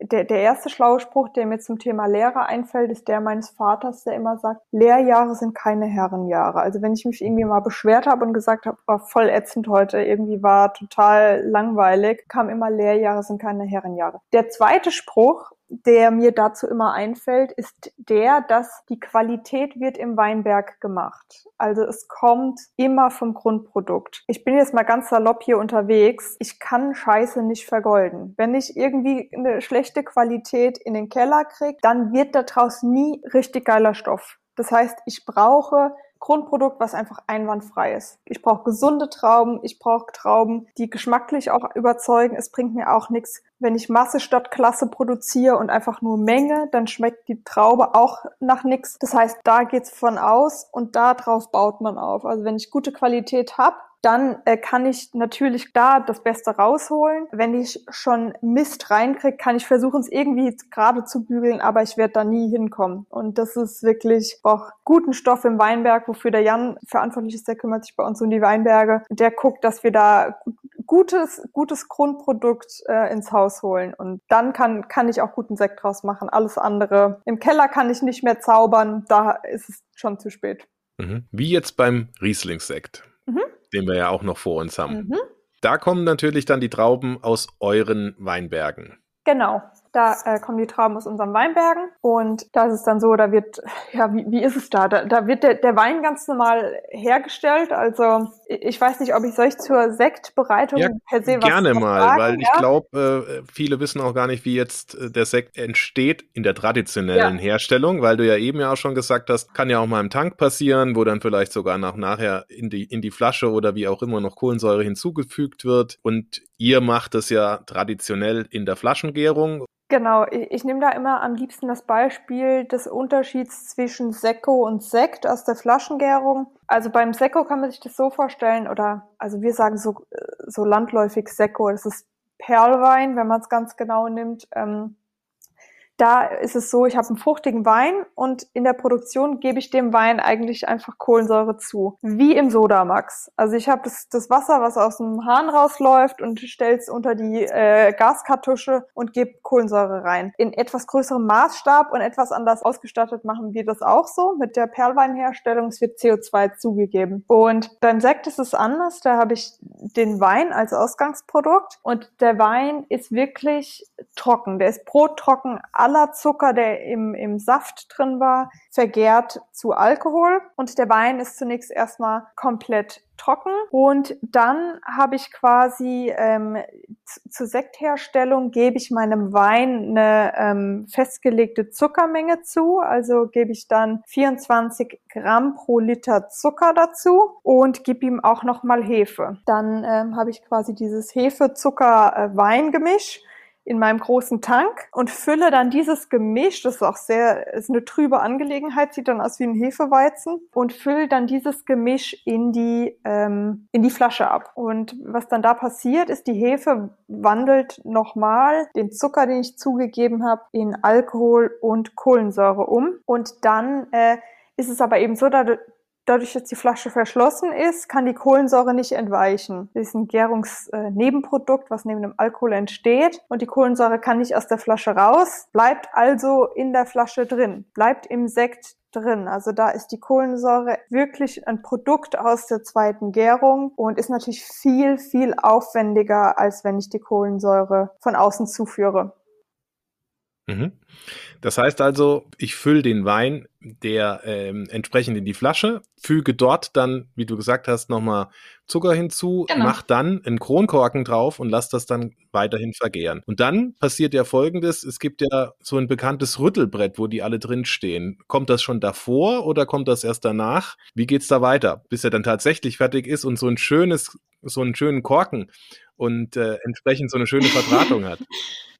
der, der erste schlaue Spruch, der mir zum Thema Lehre einfällt, ist der meines Vaters, der immer sagt, Lehrjahre sind keine Herrenjahre. Also wenn ich mich irgendwie mal beschwert habe und gesagt habe, war voll ätzend heute, irgendwie war total langweilig, kam immer Lehrjahre sind keine Herrenjahre. Der zweite Spruch, der mir dazu immer einfällt, ist der, dass die Qualität wird im Weinberg gemacht. Also es kommt immer vom Grundprodukt. Ich bin jetzt mal ganz salopp hier unterwegs. Ich kann Scheiße nicht vergolden. Wenn ich irgendwie eine schlechte Qualität in den Keller kriege, dann wird daraus nie richtig geiler Stoff. Das heißt, ich brauche Grundprodukt, was einfach einwandfrei ist. Ich brauche gesunde Trauben, ich brauche Trauben, die geschmacklich auch überzeugen. Es bringt mir auch nichts, wenn ich Masse statt Klasse produziere und einfach nur Menge, dann schmeckt die Traube auch nach nichts. Das heißt, da geht's von aus und darauf baut man auf. Also wenn ich gute Qualität habe, dann äh, kann ich natürlich da das Beste rausholen. Wenn ich schon Mist reinkriege, kann ich versuchen, es irgendwie gerade zu bügeln, aber ich werde da nie hinkommen. Und das ist wirklich auch guten Stoff im Weinberg, wofür der Jan verantwortlich ist, der kümmert sich bei uns um die Weinberge. Der guckt, dass wir da gutes, gutes Grundprodukt äh, ins Haus holen. Und dann kann, kann ich auch guten Sekt draus machen. Alles andere. Im Keller kann ich nicht mehr zaubern, da ist es schon zu spät. Mhm. Wie jetzt beim Rieslingsekt. Mhm den wir ja auch noch vor uns haben. Mhm. Da kommen natürlich dann die Trauben aus euren Weinbergen. Genau. Da äh, kommen die Trauben aus unseren Weinbergen und da ist es dann so, da wird, ja, wie, wie ist es da? Da, da wird der, der Wein ganz normal hergestellt. Also ich weiß nicht, ob ich solch zur Sektbereitung ja, per se was Gerne mal, sagen, weil ja? ich glaube, äh, viele wissen auch gar nicht, wie jetzt äh, der Sekt entsteht in der traditionellen ja. Herstellung, weil du ja eben ja auch schon gesagt hast, kann ja auch mal im Tank passieren, wo dann vielleicht sogar nach nachher in die, in die Flasche oder wie auch immer noch Kohlensäure hinzugefügt wird. Und ihr macht es ja traditionell in der Flaschengärung. Genau, ich, ich nehme da immer am liebsten das Beispiel des Unterschieds zwischen Sekko und Sekt aus der Flaschengärung. Also beim Sekko kann man sich das so vorstellen, oder also wir sagen so, so landläufig Sekko, das ist Perlwein, wenn man es ganz genau nimmt. Ähm, da ist es so, ich habe einen fruchtigen Wein und in der Produktion gebe ich dem Wein eigentlich einfach Kohlensäure zu. Wie im Sodamax. Also ich habe das, das Wasser, was aus dem Hahn rausläuft und stelle es unter die äh, Gaskartusche und gebe Kohlensäure rein. In etwas größerem Maßstab und etwas anders ausgestattet machen wir das auch so mit der Perlweinherstellung. Es wird CO2 zugegeben. Und beim Sekt ist es anders. Da habe ich den Wein als Ausgangsprodukt und der Wein ist wirklich trocken. Der ist brottrocken aller Zucker, der im, im Saft drin war, vergärt zu Alkohol. Und der Wein ist zunächst erstmal komplett trocken. Und dann habe ich quasi ähm, zur Sektherstellung gebe ich meinem Wein eine ähm, festgelegte Zuckermenge zu, also gebe ich dann 24 Gramm pro Liter Zucker dazu und gebe ihm auch nochmal Hefe. Dann ähm, habe ich quasi dieses Hefe-Zucker-Weingemisch in meinem großen Tank und fülle dann dieses Gemisch, das ist auch sehr, ist eine trübe Angelegenheit, sieht dann aus wie ein Hefeweizen und fülle dann dieses Gemisch in die, ähm, in die Flasche ab. Und was dann da passiert, ist, die Hefe wandelt nochmal den Zucker, den ich zugegeben habe, in Alkohol und Kohlensäure um. Und dann äh, ist es aber eben so, Dadurch, dass die Flasche verschlossen ist, kann die Kohlensäure nicht entweichen. Das ist ein Gärungsnebenprodukt, was neben dem Alkohol entsteht. Und die Kohlensäure kann nicht aus der Flasche raus, bleibt also in der Flasche drin, bleibt im Sekt drin. Also da ist die Kohlensäure wirklich ein Produkt aus der zweiten Gärung und ist natürlich viel, viel aufwendiger, als wenn ich die Kohlensäure von außen zuführe. Mhm. Das heißt also, ich fülle den Wein der ähm, entsprechend in die Flasche, füge dort dann, wie du gesagt hast, nochmal Zucker hinzu, genau. mach dann einen Kronkorken drauf und lass das dann weiterhin vergären. Und dann passiert ja folgendes, es gibt ja so ein bekanntes Rüttelbrett, wo die alle drin stehen. Kommt das schon davor oder kommt das erst danach? Wie geht's da weiter, bis er dann tatsächlich fertig ist und so ein schönes, so einen schönen Korken und äh, entsprechend so eine schöne Verdrahtung hat?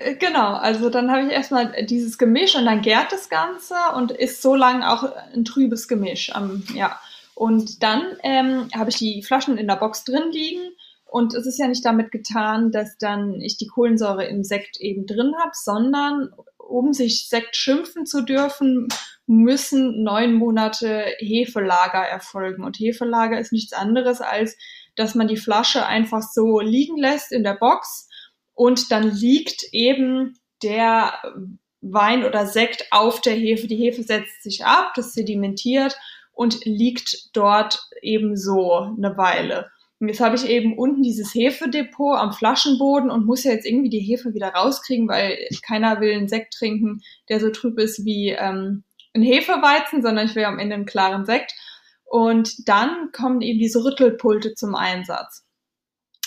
Äh, genau, also dann habe ich erstmal dieses Gemisch und dann gärt das Ganze und ist so lange auch ein trübes Gemisch. Ähm, ja. Und dann ähm, habe ich die Flaschen in der Box drin liegen und es ist ja nicht damit getan, dass dann ich die Kohlensäure im Sekt eben drin habe, sondern um sich Sekt schimpfen zu dürfen, müssen neun Monate Hefelager erfolgen. Und Hefelager ist nichts anderes, als dass man die Flasche einfach so liegen lässt in der Box und dann liegt eben der Wein oder Sekt auf der Hefe. Die Hefe setzt sich ab, das sedimentiert und liegt dort eben so eine Weile. Und jetzt habe ich eben unten dieses Hefedepot am Flaschenboden und muss ja jetzt irgendwie die Hefe wieder rauskriegen, weil keiner will einen Sekt trinken, der so trüb ist wie ähm, ein Hefeweizen, sondern ich will am Ende einen klaren Sekt. Und dann kommen eben diese Rüttelpulte zum Einsatz.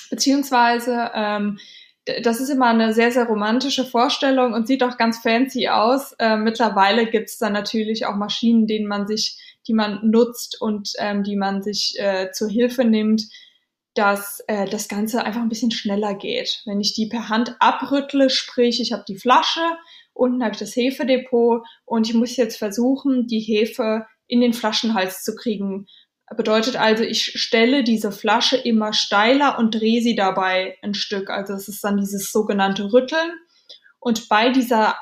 Beziehungsweise ähm, das ist immer eine sehr, sehr romantische Vorstellung und sieht auch ganz fancy aus. Äh, mittlerweile gibt es dann natürlich auch Maschinen, denen man sich, die man nutzt und ähm, die man sich äh, zur Hilfe nimmt, dass äh, das Ganze einfach ein bisschen schneller geht. Wenn ich die per Hand abrüttle, sprich, ich habe die Flasche, unten habe ich das Hefedepot und ich muss jetzt versuchen, die Hefe in den Flaschenhals zu kriegen. Bedeutet also, ich stelle diese Flasche immer steiler und drehe sie dabei ein Stück. Also es ist dann dieses sogenannte Rütteln. Und bei dieser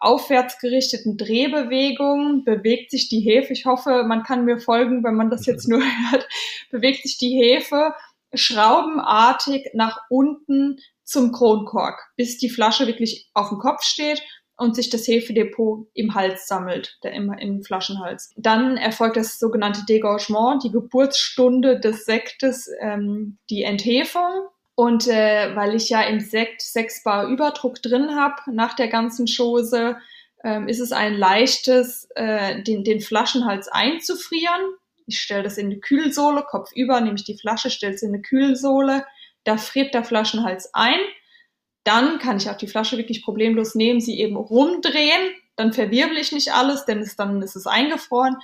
aufwärts gerichteten Drehbewegung bewegt sich die Hefe. Ich hoffe, man kann mir folgen, wenn man das jetzt nur hört. Bewegt sich die Hefe schraubenartig nach unten zum Kronkork, bis die Flasche wirklich auf dem Kopf steht und sich das Hefedepot im Hals sammelt, der im, im Flaschenhals. Dann erfolgt das sogenannte Degorgement, die Geburtsstunde des Sektes, ähm, die Enthefung. Und äh, weil ich ja im Sekt 6 Bar Überdruck drin habe nach der ganzen Chose, ähm, ist es ein leichtes, äh, den, den Flaschenhals einzufrieren. Ich stelle das in eine Kühlsohle, kopfüber nehme ich die Flasche, stelle es in eine Kühlsohle. Da friert der Flaschenhals ein dann kann ich auch die Flasche wirklich problemlos nehmen, sie eben rumdrehen, dann verwirbel ich nicht alles, denn es, dann ist es eingefroren,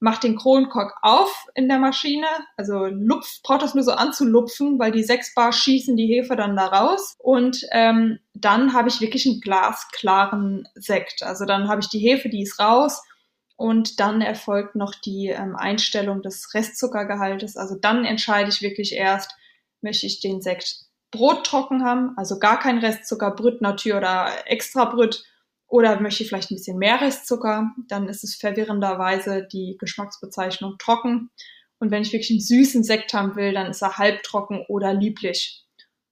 mach den Kronkork auf in der Maschine, also lupf, braucht das nur so anzulupfen, weil die 6 Bar schießen die Hefe dann da raus. Und ähm, dann habe ich wirklich einen glasklaren Sekt. Also dann habe ich die Hefe, die ist raus. Und dann erfolgt noch die ähm, Einstellung des Restzuckergehaltes. Also dann entscheide ich wirklich erst, möchte ich den Sekt Brot trocken haben, also gar kein Restzucker, Brüt Natur oder extra Brüt, oder möchte ich vielleicht ein bisschen mehr Restzucker, dann ist es verwirrenderweise die Geschmacksbezeichnung trocken. Und wenn ich wirklich einen süßen Sekt haben will, dann ist er halbtrocken oder lieblich.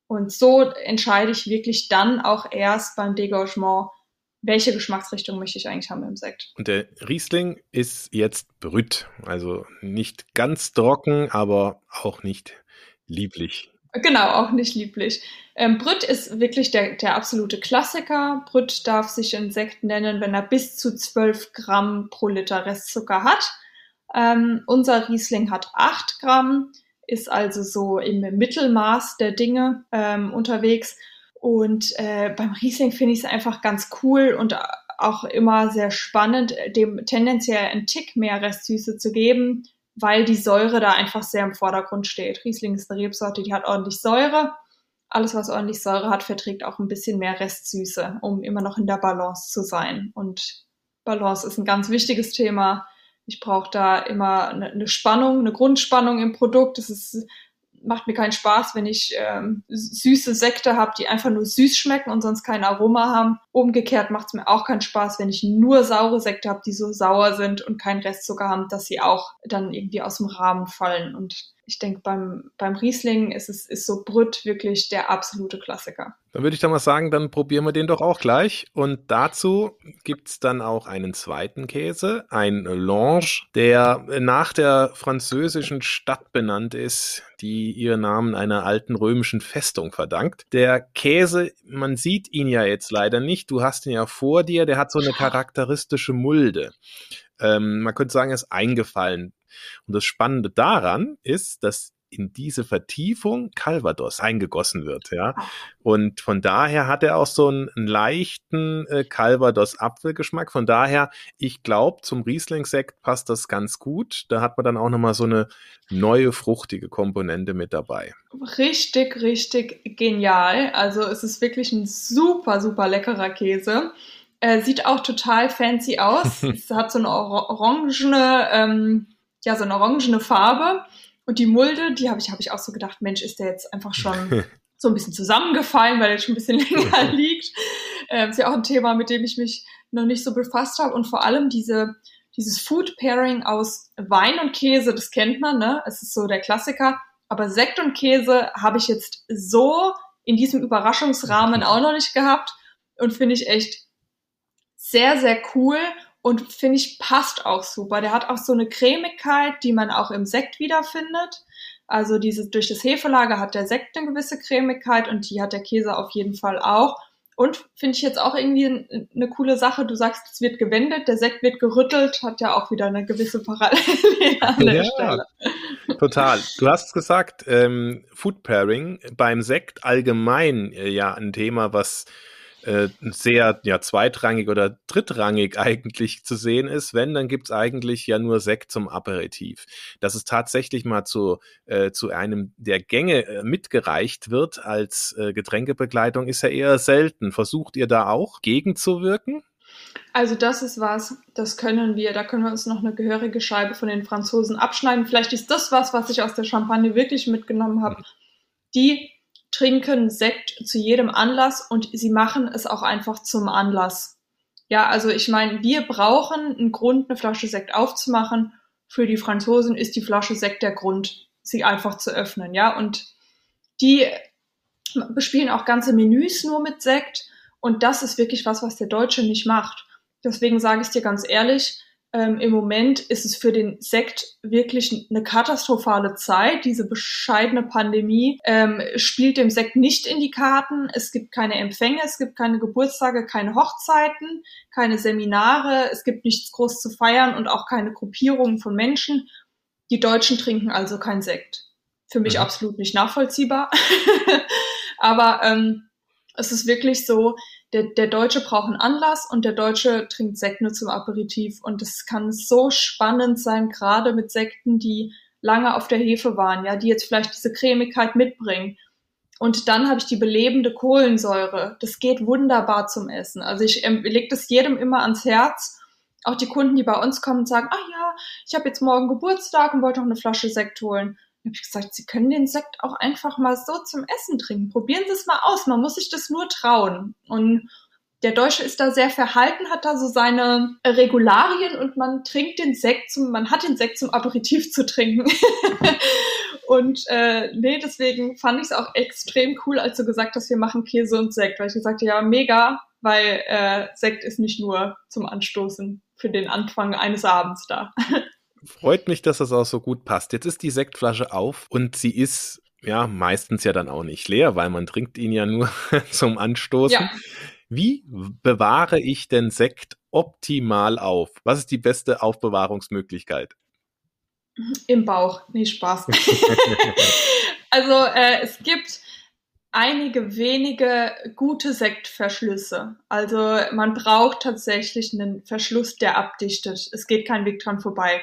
Und so entscheide ich wirklich dann auch erst beim Degorgement, welche Geschmacksrichtung möchte ich eigentlich haben im Sekt. Und der Riesling ist jetzt Brüt, also nicht ganz trocken, aber auch nicht lieblich. Genau, auch nicht lieblich. Ähm, Brüt ist wirklich der, der absolute Klassiker. Brüt darf sich ein Sekt nennen, wenn er bis zu 12 Gramm pro Liter Restzucker hat. Ähm, unser Riesling hat 8 Gramm, ist also so im Mittelmaß der Dinge ähm, unterwegs. Und äh, beim Riesling finde ich es einfach ganz cool und auch immer sehr spannend, dem tendenziell einen Tick mehr Restsüße zu geben weil die Säure da einfach sehr im Vordergrund steht. Riesling ist eine Rebsorte, die hat ordentlich Säure. Alles, was ordentlich Säure hat, verträgt auch ein bisschen mehr Restsüße, um immer noch in der Balance zu sein. Und Balance ist ein ganz wichtiges Thema. Ich brauche da immer eine, Spannung, eine Grundspannung im Produkt. Ist, macht mir keinen Spaß, wenn ich ähm, süße Sekte habe, die einfach nur süß schmecken und sonst kein Aroma haben. Umgekehrt macht es mir auch keinen Spaß, wenn ich nur saure Sekte habe, die so sauer sind und keinen Restzucker haben, dass sie auch dann irgendwie aus dem Rahmen fallen. Und ich denke, beim, beim Riesling ist es ist so Brütt wirklich der absolute Klassiker. Dann würde ich doch mal sagen, dann probieren wir den doch auch gleich. Und dazu gibt's dann auch einen zweiten Käse, ein Lange, der nach der französischen Stadt benannt ist, die ihren Namen einer alten römischen Festung verdankt. Der Käse, man sieht ihn ja jetzt leider nicht. Du hast ihn ja vor dir, der hat so eine charakteristische Mulde. Ähm, man könnte sagen, er ist eingefallen. Und das Spannende daran ist, dass in diese Vertiefung Calvados eingegossen wird, ja. Und von daher hat er auch so einen, einen leichten äh, Calvados-Apfelgeschmack. Von daher, ich glaube, zum Riesling-Sekt passt das ganz gut. Da hat man dann auch nochmal so eine neue fruchtige Komponente mit dabei. Richtig, richtig genial. Also es ist wirklich ein super, super leckerer Käse. Äh, sieht auch total fancy aus. es hat so eine orangene, ähm, ja, so eine orangene Farbe. Und die Mulde, die habe ich, habe ich auch so gedacht, Mensch, ist der jetzt einfach schon so ein bisschen zusammengefallen, weil er schon ein bisschen länger liegt. Ähm, ist ja auch ein Thema, mit dem ich mich noch nicht so befasst habe. Und vor allem diese, dieses Food Pairing aus Wein und Käse, das kennt man, ne? Es ist so der Klassiker. Aber Sekt und Käse habe ich jetzt so in diesem Überraschungsrahmen auch noch nicht gehabt und finde ich echt sehr, sehr cool und finde ich passt auch super. Der hat auch so eine Cremigkeit, die man auch im Sekt wiederfindet. Also diese, durch das Hefelager hat der Sekt eine gewisse Cremigkeit und die hat der Käse auf jeden Fall auch. Und finde ich jetzt auch irgendwie eine coole Sache. Du sagst, es wird gewendet, der Sekt wird gerüttelt, hat ja auch wieder eine gewisse Parallele an der ja, Stelle. Total. Du hast gesagt, ähm, Food Pairing beim Sekt allgemein äh, ja ein Thema, was äh, sehr ja, zweitrangig oder drittrangig eigentlich zu sehen ist. Wenn, dann gibt's eigentlich ja nur Sekt zum Aperitif. Dass es tatsächlich mal zu, äh, zu einem der Gänge äh, mitgereicht wird als äh, Getränkebegleitung, ist ja eher selten. Versucht ihr da auch gegenzuwirken? Also das ist was, das können wir, da können wir uns noch eine gehörige Scheibe von den Franzosen abschneiden. Vielleicht ist das was, was ich aus der Champagne wirklich mitgenommen habe. Die trinken Sekt zu jedem Anlass und sie machen es auch einfach zum Anlass. Ja, also ich meine, wir brauchen einen Grund, eine Flasche Sekt aufzumachen. Für die Franzosen ist die Flasche Sekt der Grund, sie einfach zu öffnen, ja. Und die bespielen auch ganze Menüs nur mit Sekt. Und das ist wirklich was, was der Deutsche nicht macht. Deswegen sage ich dir ganz ehrlich, ähm, Im Moment ist es für den Sekt wirklich eine katastrophale Zeit. Diese bescheidene Pandemie ähm, spielt dem Sekt nicht in die Karten. Es gibt keine Empfänge, es gibt keine Geburtstage, keine Hochzeiten, keine Seminare, es gibt nichts groß zu feiern und auch keine Gruppierungen von Menschen. Die Deutschen trinken also kein Sekt. Für mich mhm. absolut nicht nachvollziehbar. Aber ähm, es ist wirklich so, der, der Deutsche braucht einen Anlass und der Deutsche trinkt Sekt nur zum Aperitif. Und es kann so spannend sein, gerade mit Sekten, die lange auf der Hefe waren, ja, die jetzt vielleicht diese Cremigkeit mitbringen. Und dann habe ich die belebende Kohlensäure. Das geht wunderbar zum Essen. Also ich ähm, lege das jedem immer ans Herz. Auch die Kunden, die bei uns kommen und sagen, ah ja, ich habe jetzt morgen Geburtstag und wollte noch eine Flasche Sekt holen habe ich gesagt, Sie können den Sekt auch einfach mal so zum Essen trinken. Probieren Sie es mal aus. Man muss sich das nur trauen. Und der Deutsche ist da sehr verhalten, hat da so seine Regularien und man trinkt den Sekt zum, man hat den Sekt zum Aperitif zu trinken. und äh, nee, deswegen fand ich es auch extrem cool, als du gesagt hast, wir machen Käse und Sekt, weil ich gesagt habe, ja, mega, weil äh, Sekt ist nicht nur zum Anstoßen für den Anfang eines Abends da. Freut mich, dass das auch so gut passt. Jetzt ist die Sektflasche auf und sie ist ja meistens ja dann auch nicht leer, weil man trinkt ihn ja nur zum Anstoßen. Ja. Wie bewahre ich den Sekt optimal auf? Was ist die beste Aufbewahrungsmöglichkeit? Im Bauch. Nee, Spaß. also äh, es gibt einige wenige gute Sektverschlüsse. Also man braucht tatsächlich einen Verschluss, der abdichtet. Es geht kein Weg dran vorbei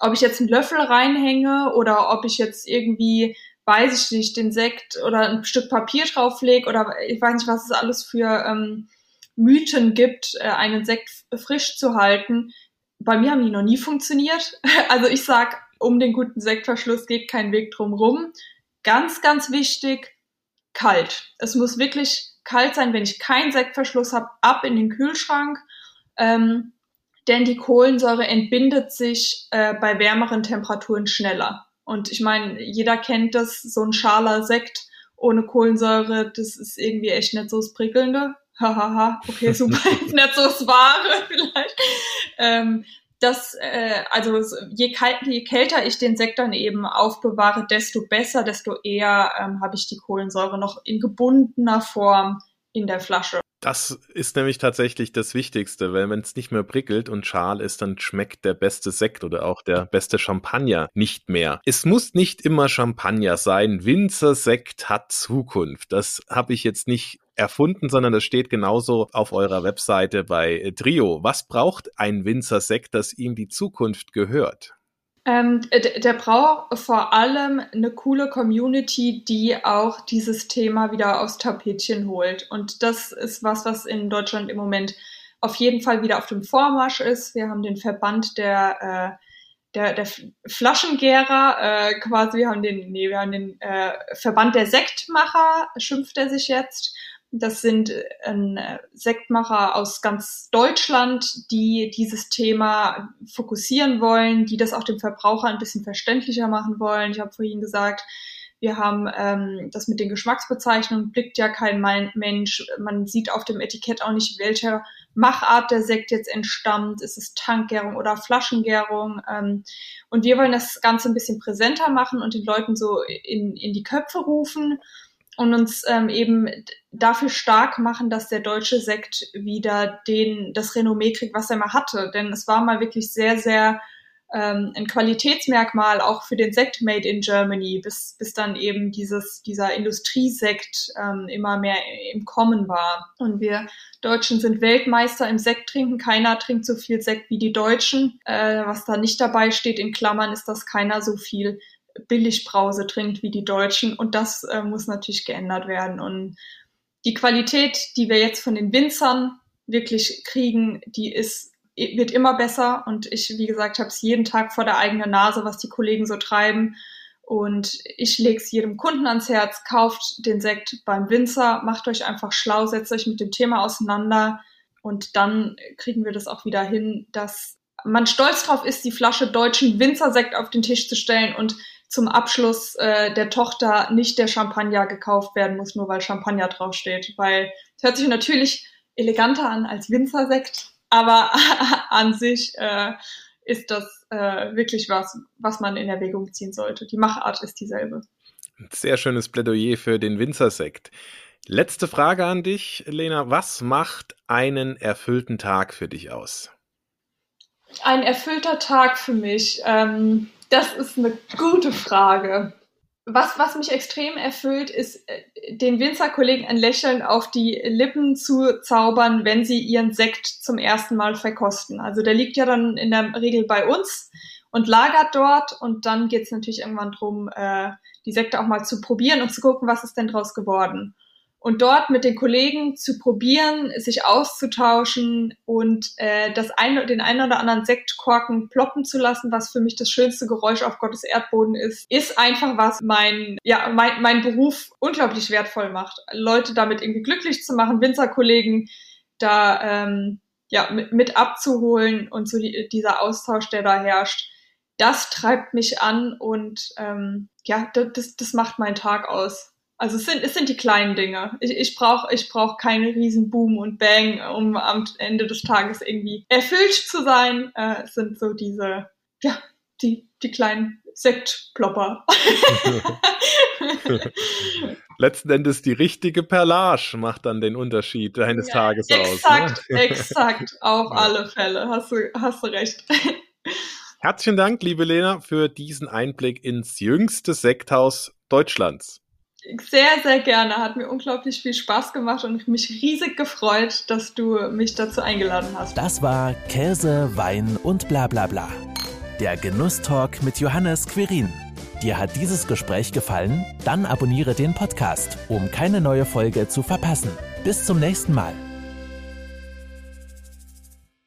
ob ich jetzt einen Löffel reinhänge oder ob ich jetzt irgendwie, weiß ich nicht, den Sekt oder ein Stück Papier drauflege oder ich weiß nicht, was es alles für ähm, Mythen gibt, äh, einen Sekt frisch zu halten. Bei mir haben die noch nie funktioniert. Also ich sag, um den guten Sektverschluss geht kein Weg drum rum. Ganz, ganz wichtig, kalt. Es muss wirklich kalt sein, wenn ich keinen Sektverschluss habe, ab in den Kühlschrank. Ähm, denn die Kohlensäure entbindet sich äh, bei wärmeren Temperaturen schneller. Und ich meine, jeder kennt das, so ein schaler Sekt ohne Kohlensäure, das ist irgendwie echt nicht so das Prickelnde. Hahaha, okay, super, nicht so das Wahre vielleicht. Ähm, das, äh, also je, je kälter ich den Sekt dann eben aufbewahre, desto besser, desto eher ähm, habe ich die Kohlensäure noch in gebundener Form in der Flasche. Das ist nämlich tatsächlich das Wichtigste, weil wenn es nicht mehr prickelt und schal ist, dann schmeckt der beste Sekt oder auch der beste Champagner nicht mehr. Es muss nicht immer Champagner sein. Winzersekt hat Zukunft. Das habe ich jetzt nicht erfunden, sondern das steht genauso auf eurer Webseite bei Trio. Was braucht ein Winzersekt, dass ihm die Zukunft gehört? Ähm, der braucht vor allem eine coole Community, die auch dieses Thema wieder aufs Tapetchen holt. Und das ist was, was in Deutschland im Moment auf jeden Fall wieder auf dem Vormarsch ist. Wir haben den Verband der, äh, der, der Flaschengärer, äh, quasi, wir haben den, nee, wir haben den äh, Verband der Sektmacher, schimpft er sich jetzt. Das sind äh, Sektmacher aus ganz Deutschland, die dieses Thema fokussieren wollen, die das auch dem Verbraucher ein bisschen verständlicher machen wollen. Ich habe vorhin gesagt, wir haben ähm, das mit den Geschmacksbezeichnungen, blickt ja kein Mensch. Man sieht auf dem Etikett auch nicht, welcher Machart der Sekt jetzt entstammt. Ist es Tankgärung oder Flaschengärung? Ähm, und wir wollen das Ganze ein bisschen präsenter machen und den Leuten so in, in die Köpfe rufen und uns ähm, eben dafür stark machen, dass der deutsche Sekt wieder den das Renommee kriegt, was er mal hatte. Denn es war mal wirklich sehr, sehr ähm, ein Qualitätsmerkmal auch für den Sekt Made in Germany, bis, bis dann eben dieses, dieser Industriesekt ähm, immer mehr im Kommen war. Und wir Deutschen sind Weltmeister im Sekt trinken. Keiner trinkt so viel Sekt wie die Deutschen. Äh, was da nicht dabei steht in Klammern, ist, dass keiner so viel Billigbrause trinkt wie die Deutschen. Und das äh, muss natürlich geändert werden. Und die Qualität, die wir jetzt von den Winzern wirklich kriegen, die ist, wird immer besser. Und ich, wie gesagt, habe es jeden Tag vor der eigenen Nase, was die Kollegen so treiben. Und ich lege es jedem Kunden ans Herz, kauft den Sekt beim Winzer, macht euch einfach schlau, setzt euch mit dem Thema auseinander und dann kriegen wir das auch wieder hin, dass man stolz drauf ist, die Flasche deutschen Winzersekt auf den Tisch zu stellen und zum Abschluss äh, der Tochter nicht der Champagner gekauft werden muss, nur weil Champagner draufsteht. Weil es hört sich natürlich eleganter an als Winzersekt, aber an sich äh, ist das äh, wirklich was, was man in Erwägung ziehen sollte. Die Machart ist dieselbe. Sehr schönes Plädoyer für den Winzersekt. Letzte Frage an dich, Lena. Was macht einen erfüllten Tag für dich aus? Ein erfüllter Tag für mich. Ähm, das ist eine gute Frage. Was, was mich extrem erfüllt, ist, äh, den Winzerkollegen ein Lächeln auf die Lippen zu zaubern, wenn sie ihren Sekt zum ersten Mal verkosten. Also der liegt ja dann in der Regel bei uns und lagert dort und dann geht es natürlich irgendwann drum, äh, die Sekte auch mal zu probieren und zu gucken, was ist denn draus geworden und dort mit den Kollegen zu probieren, sich auszutauschen und äh, das eine, den einen oder anderen Sektkorken ploppen zu lassen, was für mich das schönste Geräusch auf Gottes Erdboden ist, ist einfach was mein ja mein, mein Beruf unglaublich wertvoll macht. Leute damit irgendwie glücklich zu machen, Winzerkollegen da ähm, ja mit, mit abzuholen und so die, dieser Austausch, der da herrscht, das treibt mich an und ähm, ja, das, das macht meinen Tag aus. Also es sind, es sind die kleinen Dinge. Ich, ich brauche ich brauch keine riesen Boom und Bang, um am Ende des Tages irgendwie erfüllt zu sein. Äh, es sind so diese, ja, die, die kleinen Sektplopper. Letzten Endes die richtige Perlage macht dann den Unterschied deines ja, Tages exakt, aus. Exakt, ne? exakt, auf ja. alle Fälle. Hast du, hast du recht. Herzlichen Dank, liebe Lena, für diesen Einblick ins jüngste Sekthaus Deutschlands. Sehr, sehr gerne. Hat mir unglaublich viel Spaß gemacht und mich riesig gefreut, dass du mich dazu eingeladen hast. Das war Käse, Wein und bla bla bla. Der Genusstalk mit Johannes Quirin. Dir hat dieses Gespräch gefallen? Dann abonniere den Podcast, um keine neue Folge zu verpassen. Bis zum nächsten Mal.